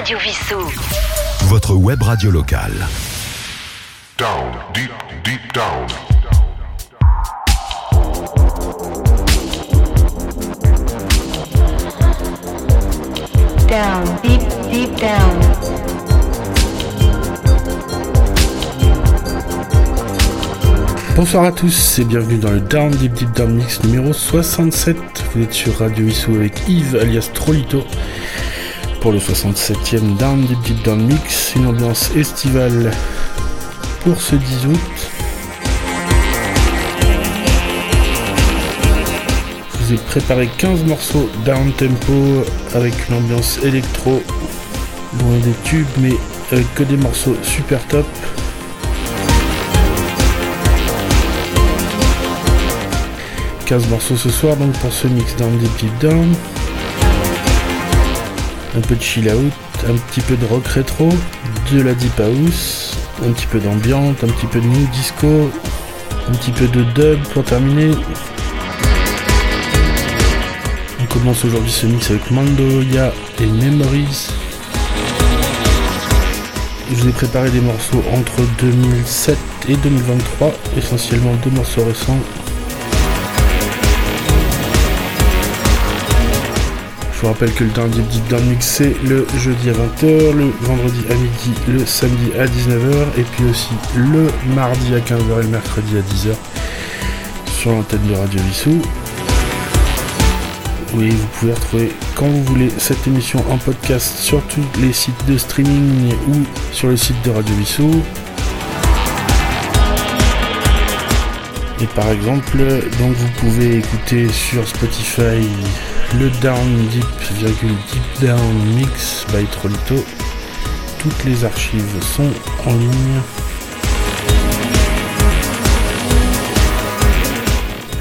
Radio Vissou. Votre web radio locale. Down, deep, deep down. Down, deep, deep down. Bonsoir à tous et bienvenue dans le Down Deep Deep Down Mix numéro 67. Vous êtes sur Radio Issou avec Yves alias Trolito pour le 67e Down Deep Deep Down Mix, une ambiance estivale pour ce 10 août. Je vous ai préparé 15 morceaux down tempo avec une ambiance électro, loin des tubes mais avec que des morceaux super top. 15 morceaux ce soir donc pour ce mix down deep deep down. Un peu de chill out, un petit peu de rock rétro, de la deep house, un petit peu d'ambiance, un petit peu de new disco, un petit peu de dub pour terminer. On commence aujourd'hui ce mix avec Mandoya et Memories. Je vous ai préparé des morceaux entre 2007 et 2023, essentiellement deux morceaux récents Je vous rappelle que le Deep Deep Down Mix c'est le jeudi à 20h, le vendredi à midi, le samedi à 19h et puis aussi le mardi à 15h et le mercredi à 10h sur l'antenne de Radio Vissou. Oui, vous pouvez retrouver quand vous voulez cette émission en podcast sur tous les sites de streaming ou sur le site de Radio Vissou. Et par exemple, donc vous pouvez écouter sur Spotify le Down Deep, Deep Down Mix by Trolito. Toutes les archives sont en ligne.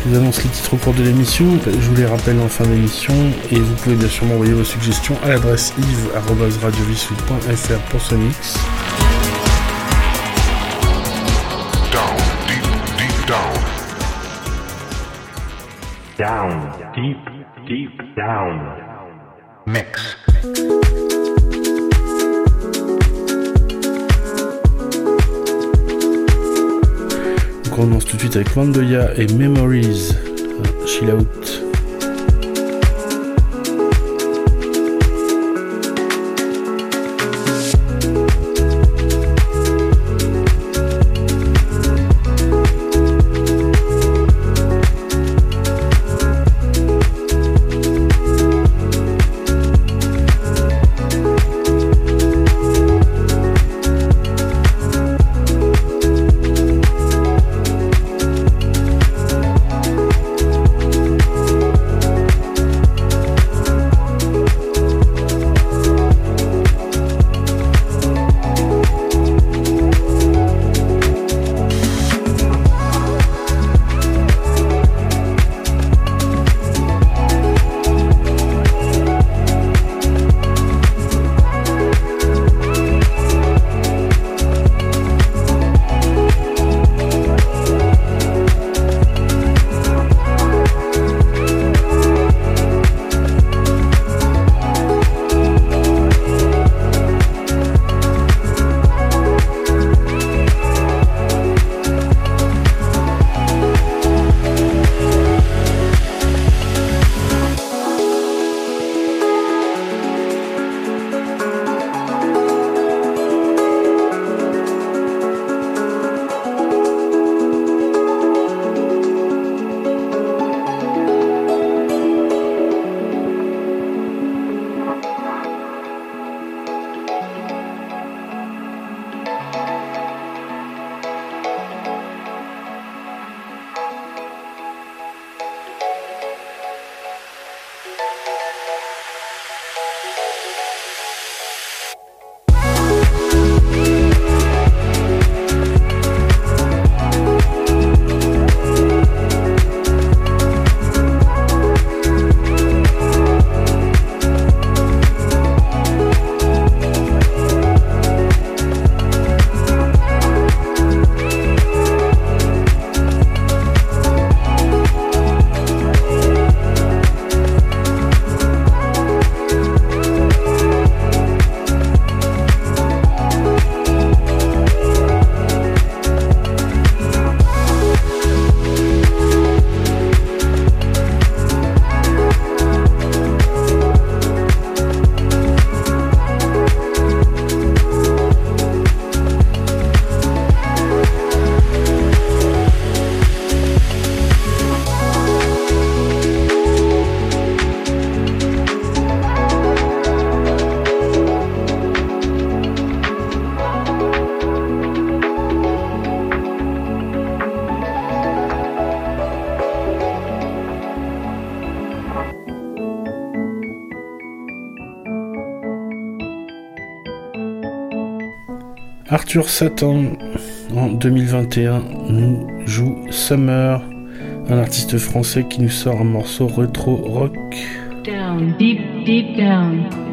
Je vous annonce les titres au cours de l'émission, je vous les rappelle en fin d'émission et vous pouvez bien sûr m'envoyer vos suggestions à l'adresse yves.radiovissou.fr pour ce mix. Deep, deep down. Mix. On commence tout de suite avec Mandoya et Memories, euh, Chill Out. Arthur Satan en 2021 nous joue Summer, un artiste français qui nous sort un morceau retro rock. Down, deep, deep down.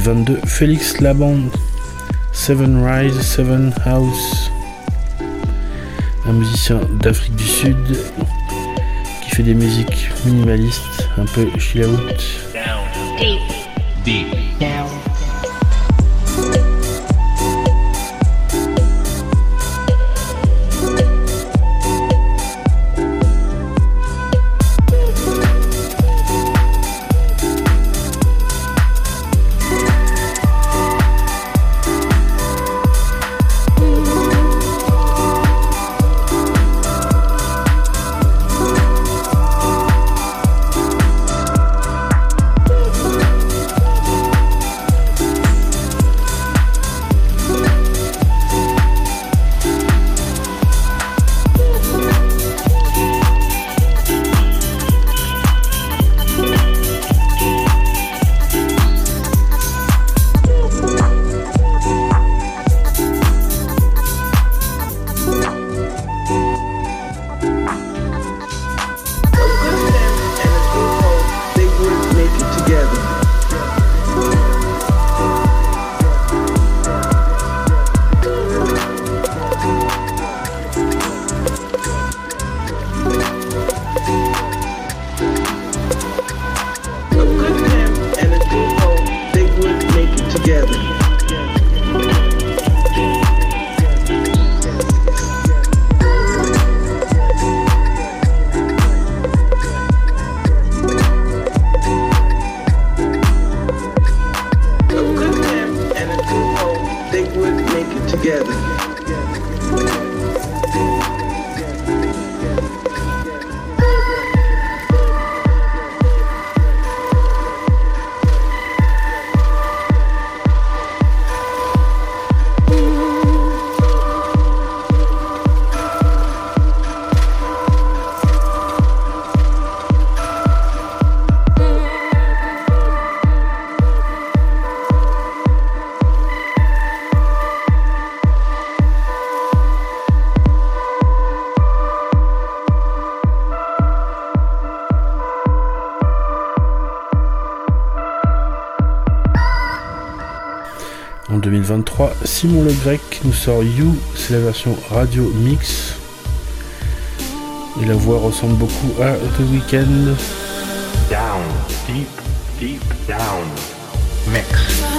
2022, Félix Labande, Seven Rise, Seven House, un musicien d'Afrique du Sud qui fait des musiques minimalistes, un peu chill out. Deep, deep down. 2023, Simon Le Grec nous sort You, c'est la version radio mix. Et la voix ressemble beaucoup à The Weeknd. Down, deep, deep down. Mix.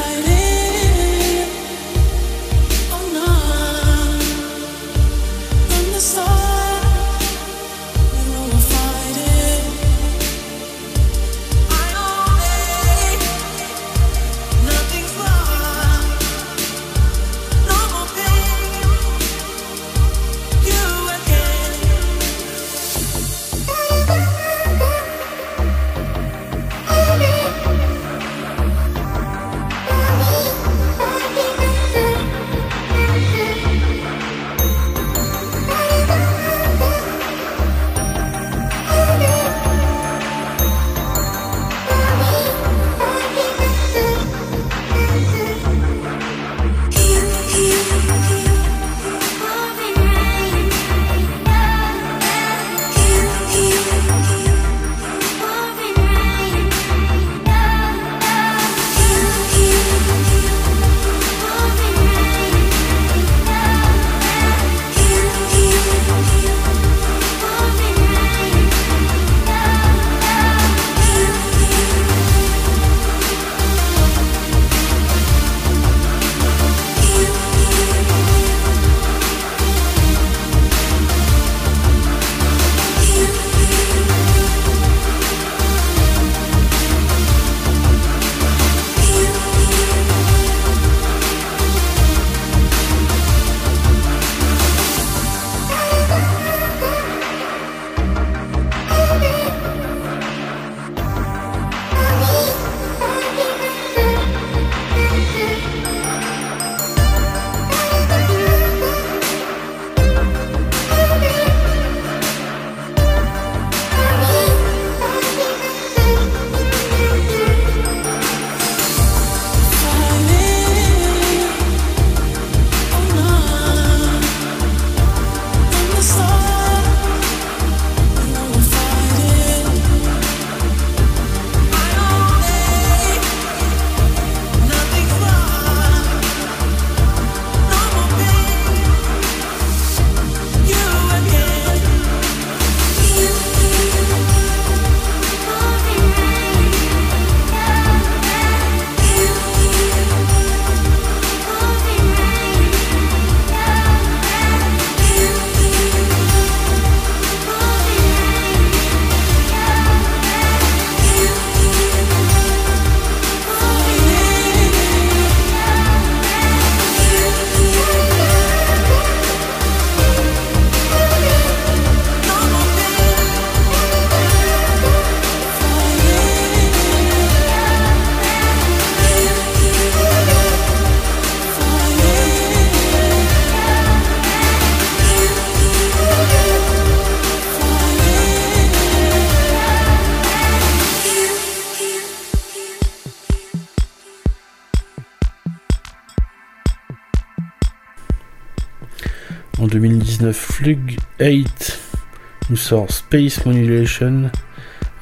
Space Modulation,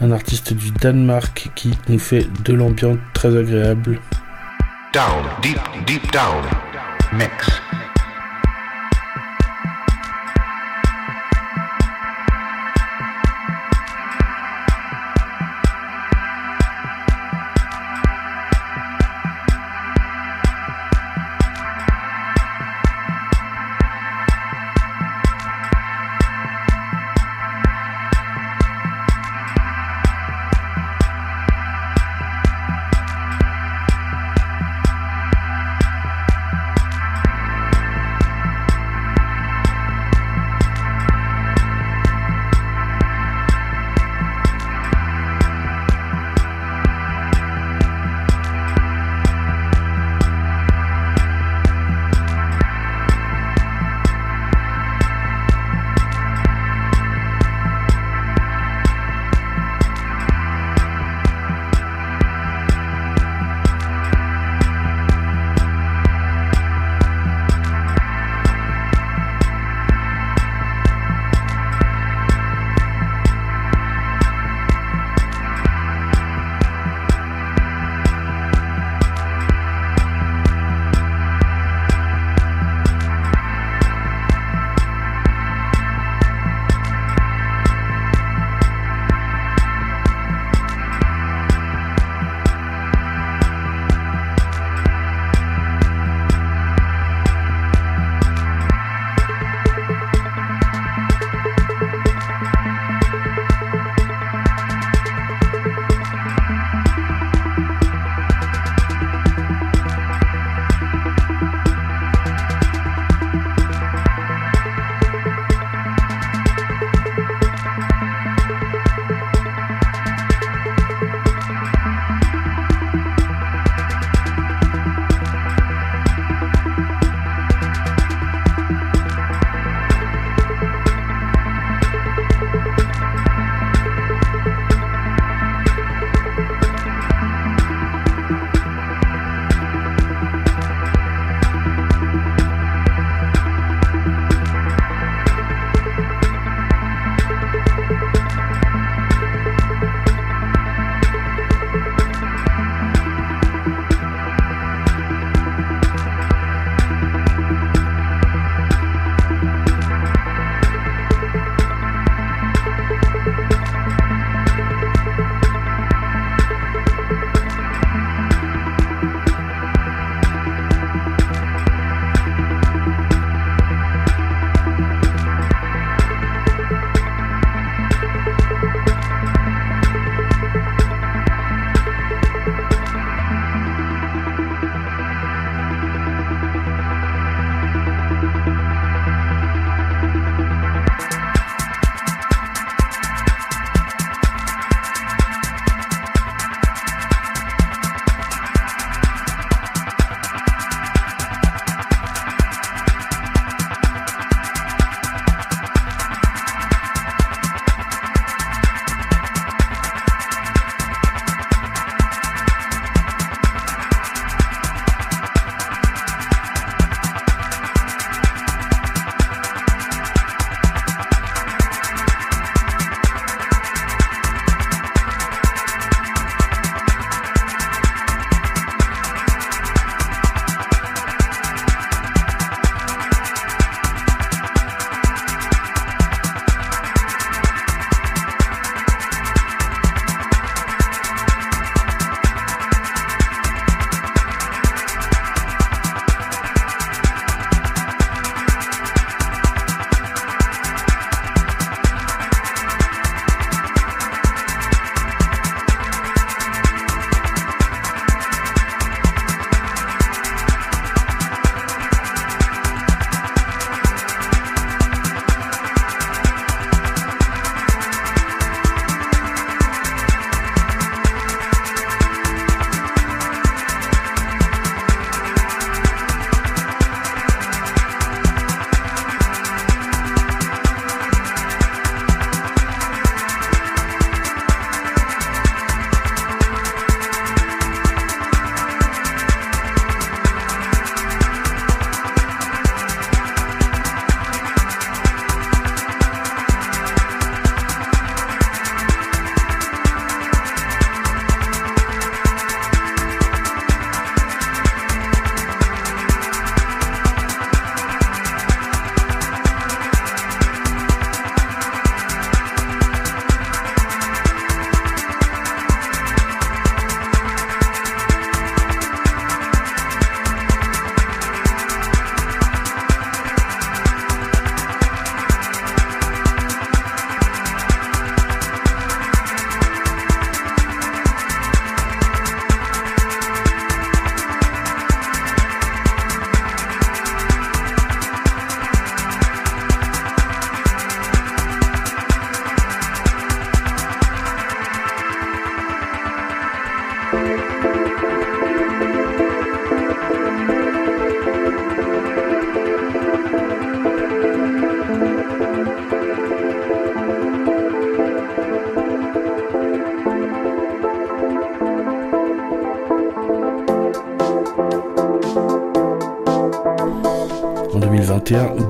un artiste du Danemark qui nous fait de l'ambiance très agréable.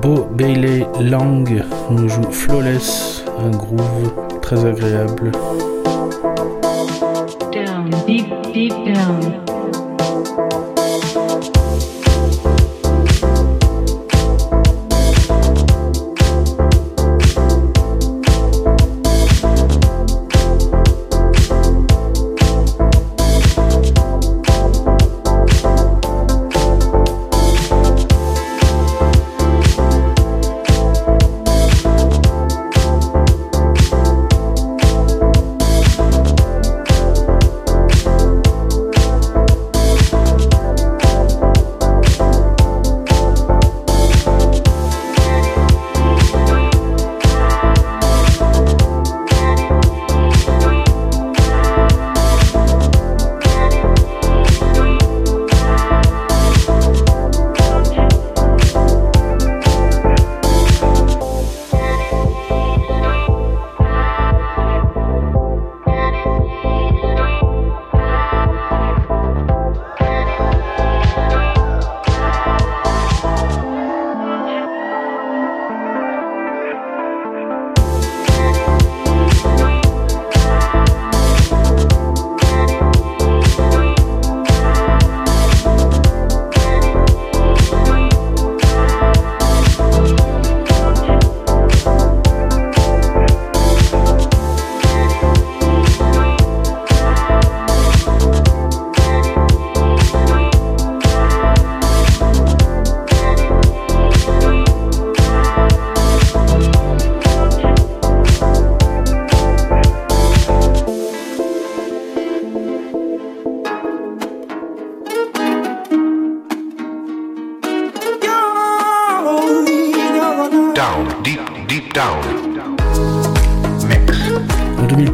2021. Beau Bailey Lang nous joue Flawless, un groove très agréable.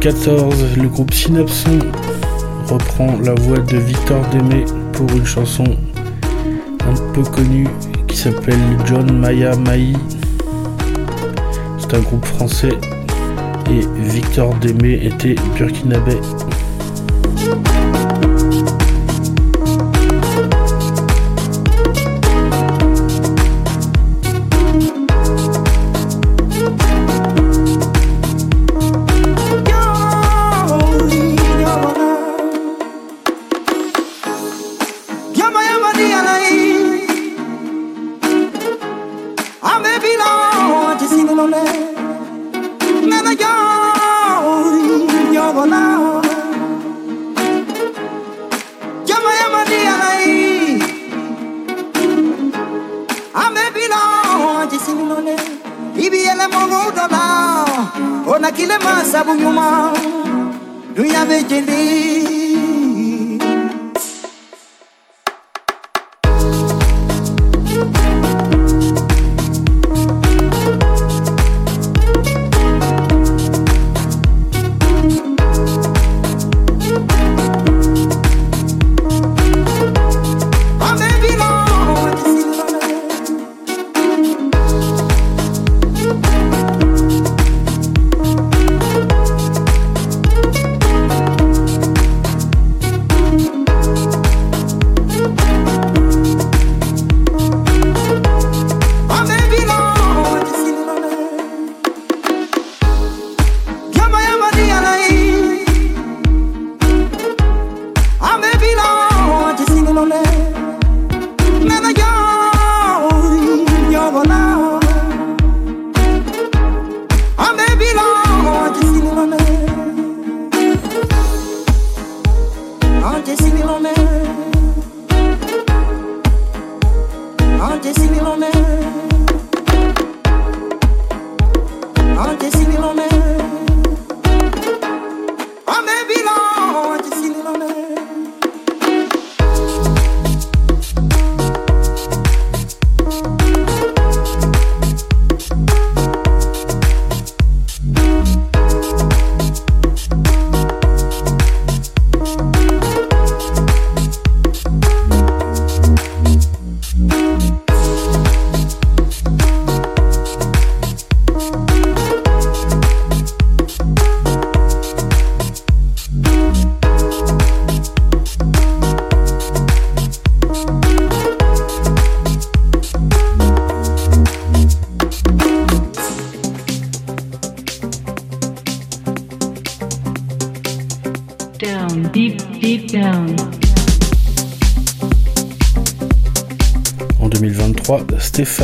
Le groupe Synapson reprend la voix de Victor Démé pour une chanson un peu connue qui s'appelle John Maya Mai. C'est un groupe français et Victor Démé était burkinabé.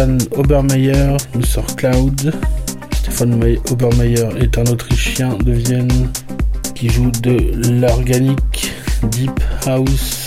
Stéphane Obermeyer nous sort Cloud. Stéphane Obermeyer est un Autrichien de Vienne qui joue de l'organique Deep House.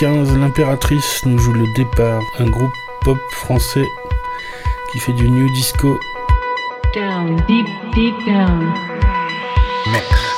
2015, l'impératrice nous joue le départ, un groupe pop français qui fait du new disco. Down, deep, deep down. Mix.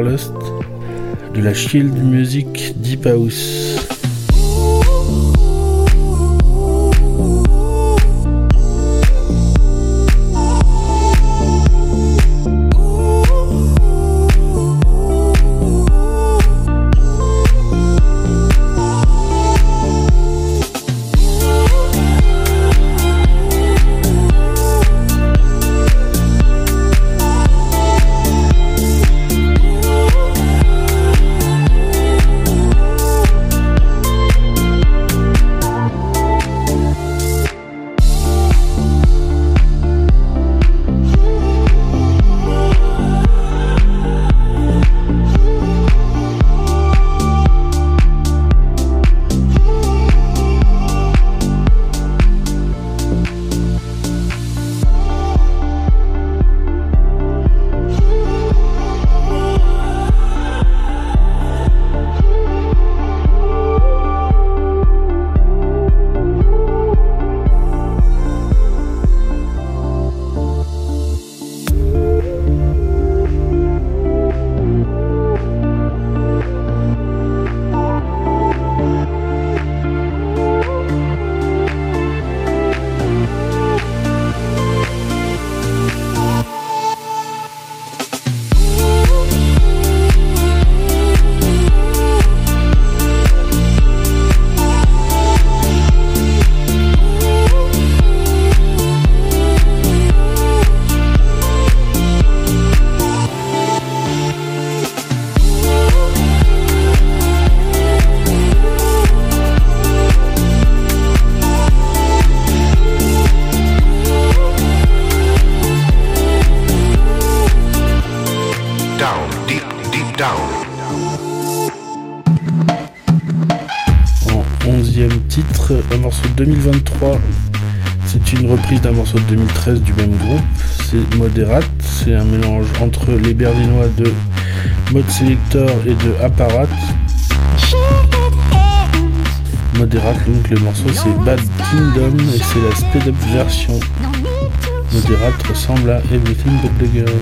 Wanderlust de la Shield Music Deep House. Deep, deep down. En 11e titre, un morceau de 2023. C'est une reprise d'un morceau de 2013 du même groupe. C'est Moderate. C'est un mélange entre les berlinois de Mode Selector et de Apparat. Moderate, donc le morceau c'est Bad Kingdom et c'est la speed up version. Moderate ressemble à Everything But The Girl.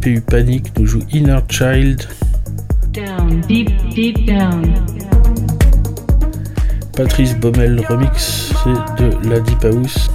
GPU Panic nous jouent Inner Child. Down, deep, deep down. Patrice Baumel remix, c'est de la Deep House.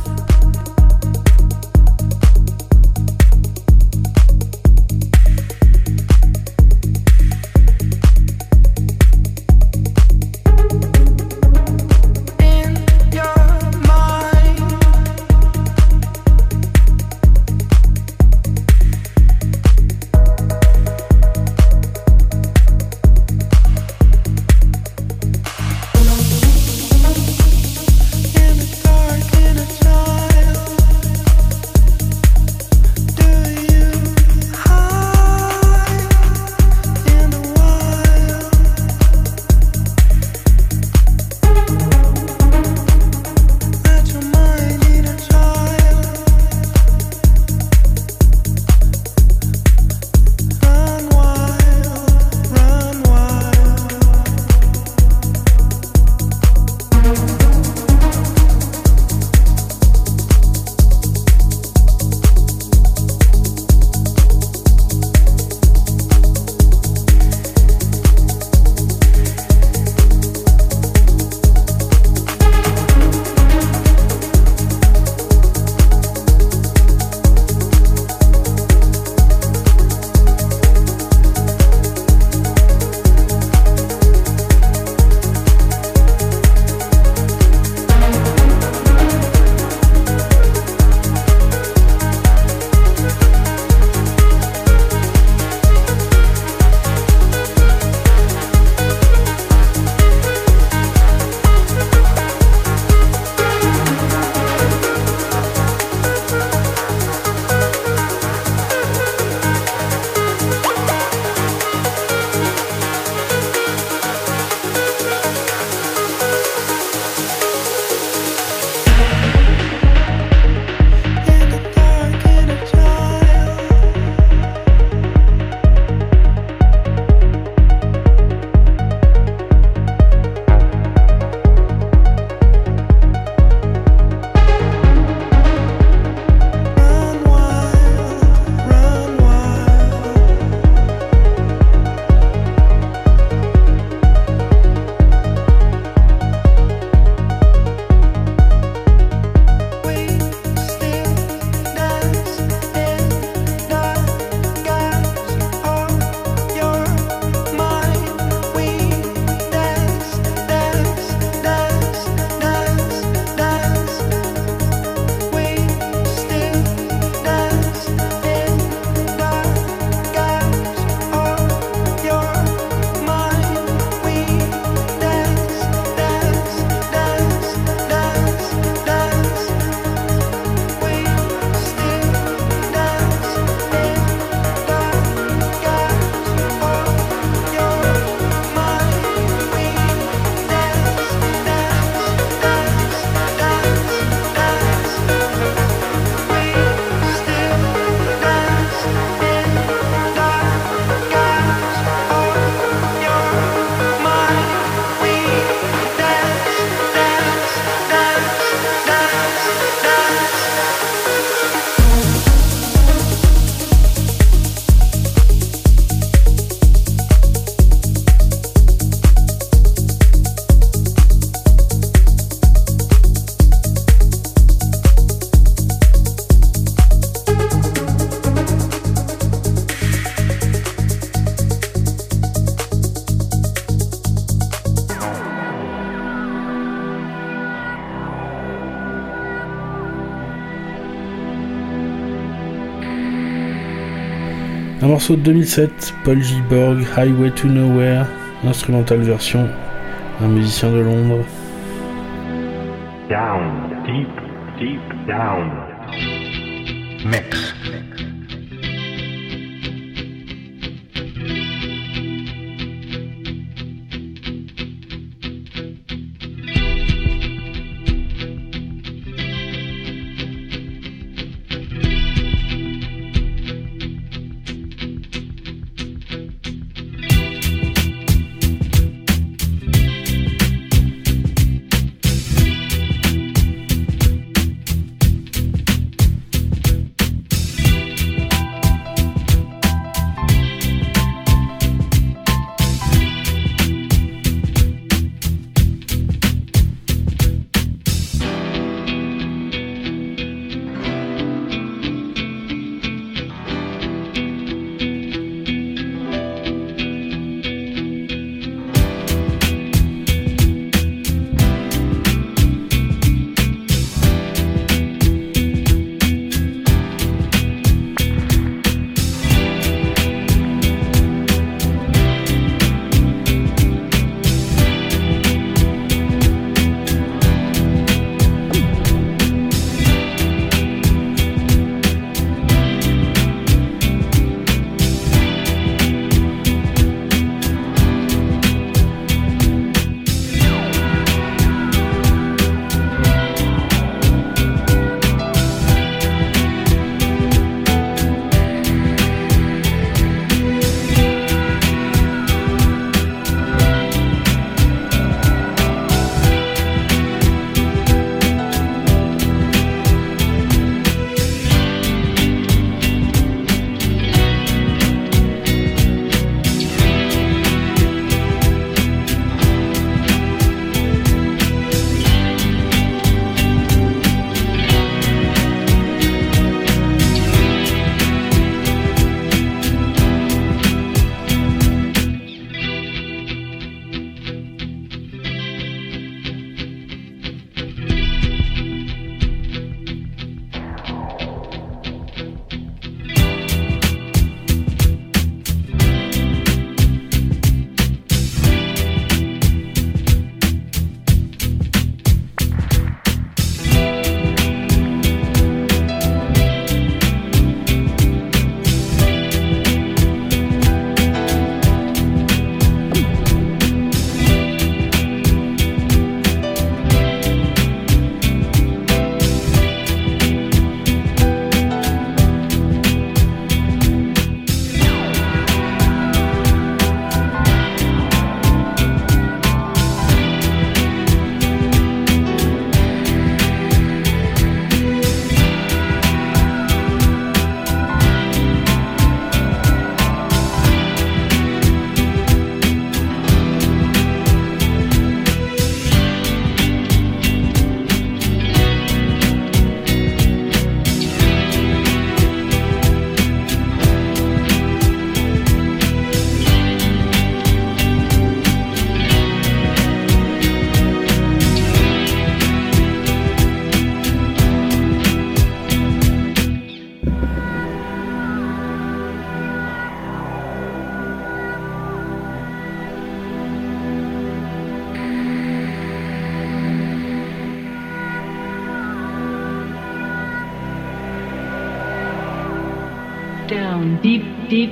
Morceau de 2007, Paul Giborg, Highway to Nowhere, instrumentale version, un musicien de Londres. Down, deep, deep down. Mix.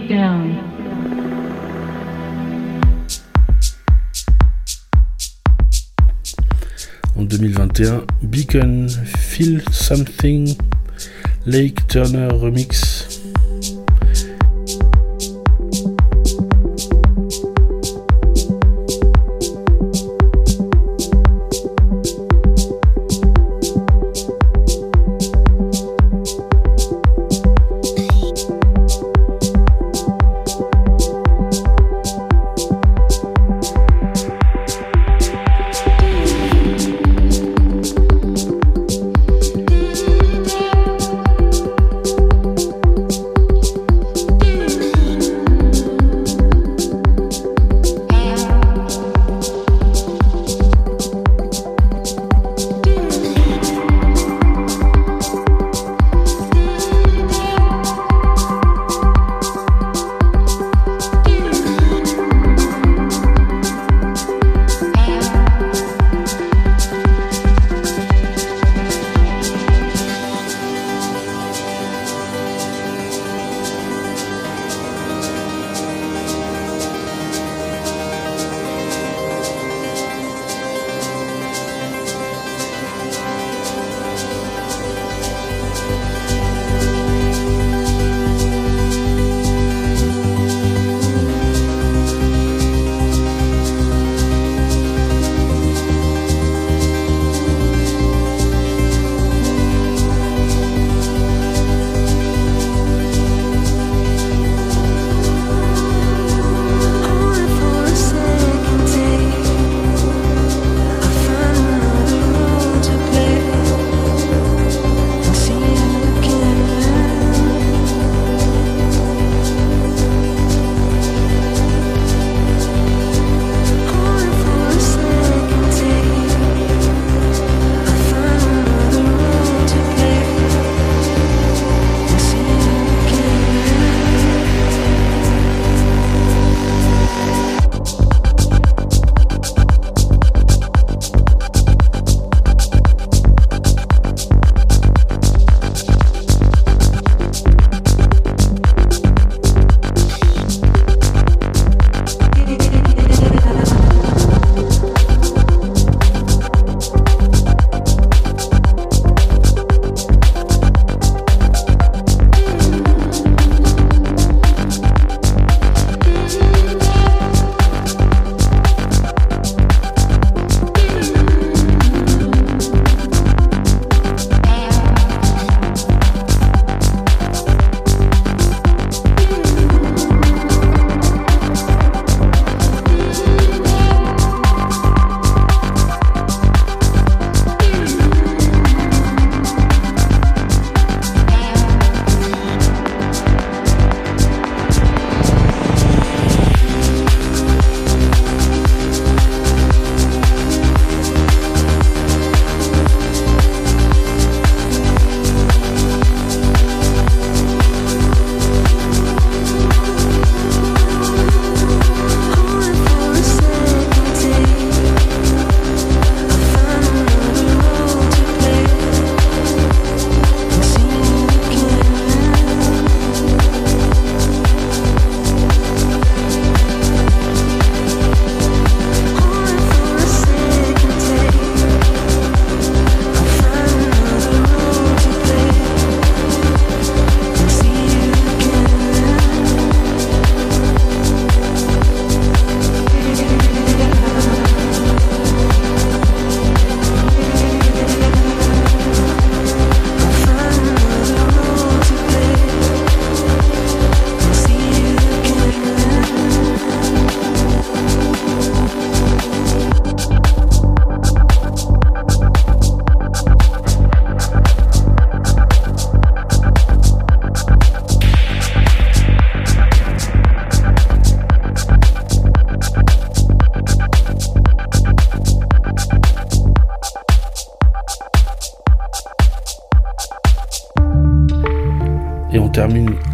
Down. En 2021, Beacon, Feel Something, Lake Turner Remix.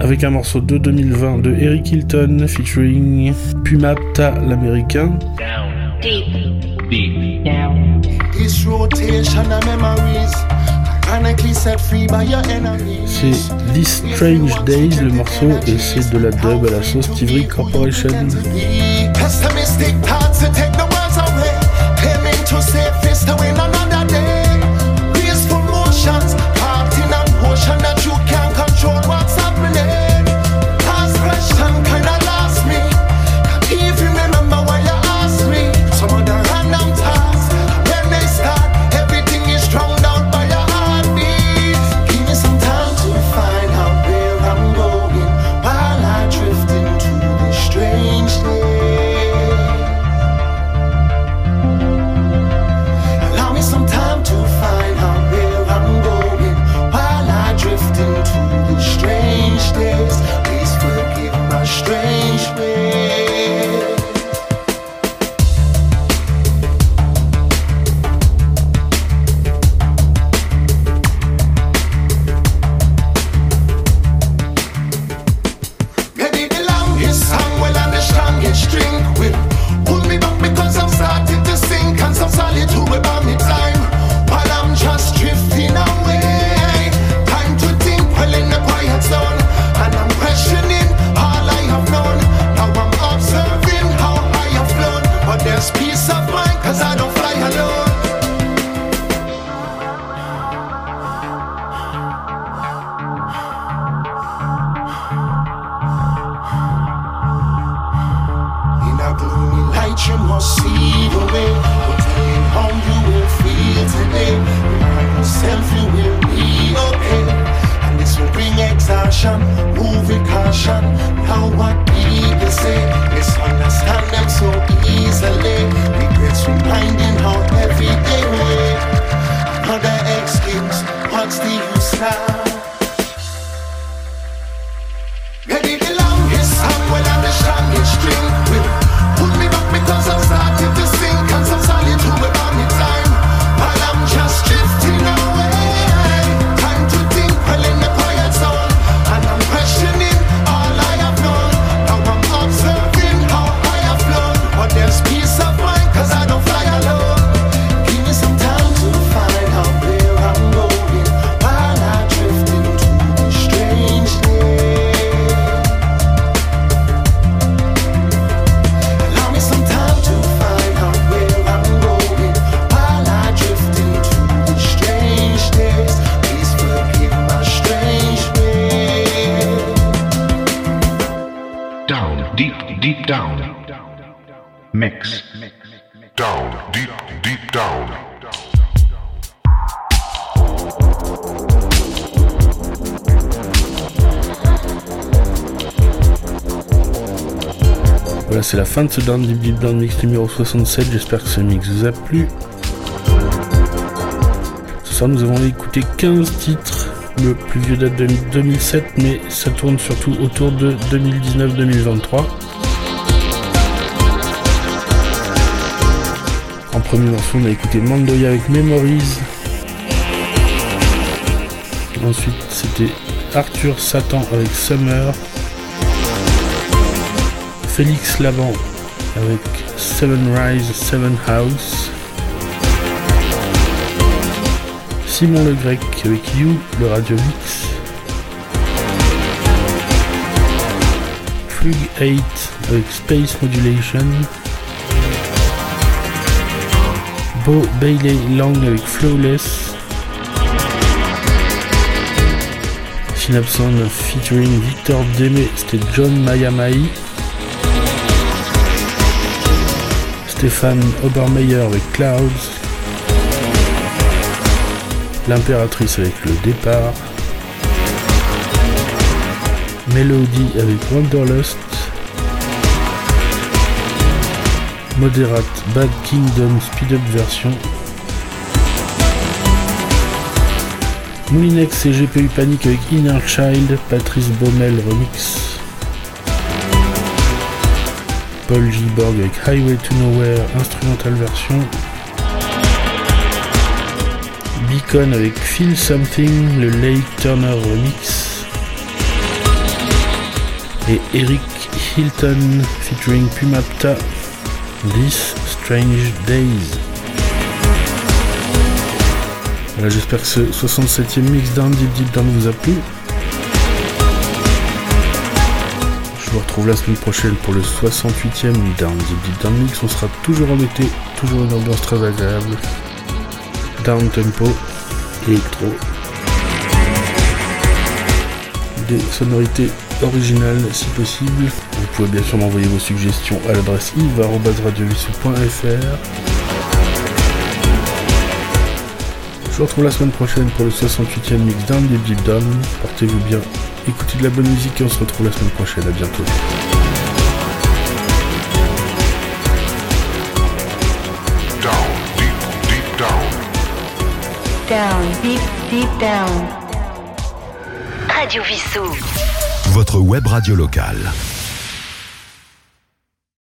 avec un morceau de 2020 de Eric Hilton featuring Pumapta l'américain. C'est This Strange Days, le morceau, et c'est de la dub à la sauce Tivry Corporation. c'est la fin de ce Dandy Beat Down Mix numéro 67. J'espère que ce mix vous a plu. Ce soir, nous avons écouté 15 titres. Le plus vieux date de 2007, mais ça tourne surtout autour de 2019-2023. En premier morceau, on a écouté Mandoya avec Memories. Ensuite, c'était Arthur Satan avec Summer. Félix Laban avec Seven Rise, Seven House. Simon Le Grec avec You, le Radio Mix. Frug 8 avec Space Modulation. Bo Bailey Lang avec Flawless. Synapson featuring Victor Deme, c'était John Mayamai. Stéphane Obermeyer avec Clouds, L'Impératrice avec Le Départ, Melody avec Wanderlust, Moderate Bad Kingdom Speed Up version, Moulinex et GPU Panic avec Inner Child, Patrice Baumel remix. Paul J. Borg avec Highway to Nowhere, instrumental version. Beacon avec Feel Something, le Lake Turner remix. Et Eric Hilton featuring Pumapta, This Strange Days. Voilà, j'espère que ce 67e mix d'un Deep Deep Down vous a plu. Je vous retrouve la semaine prochaine pour le 68e Down Deep Down Mix. On sera toujours en été, toujours une ambiance très agréable. Down tempo, électro. Des sonorités originales si possible. Vous pouvez bien sûr m'envoyer vos suggestions à l'adresse yves.radiovissou.fr. vous retrouve la semaine prochaine pour le 68e mix Down Deep Deep Down. Portez-vous bien, écoutez de la bonne musique et on se retrouve la semaine prochaine. À bientôt. Down, deep, deep down. Down, deep, deep down. Radio Vissou. Votre web radio locale.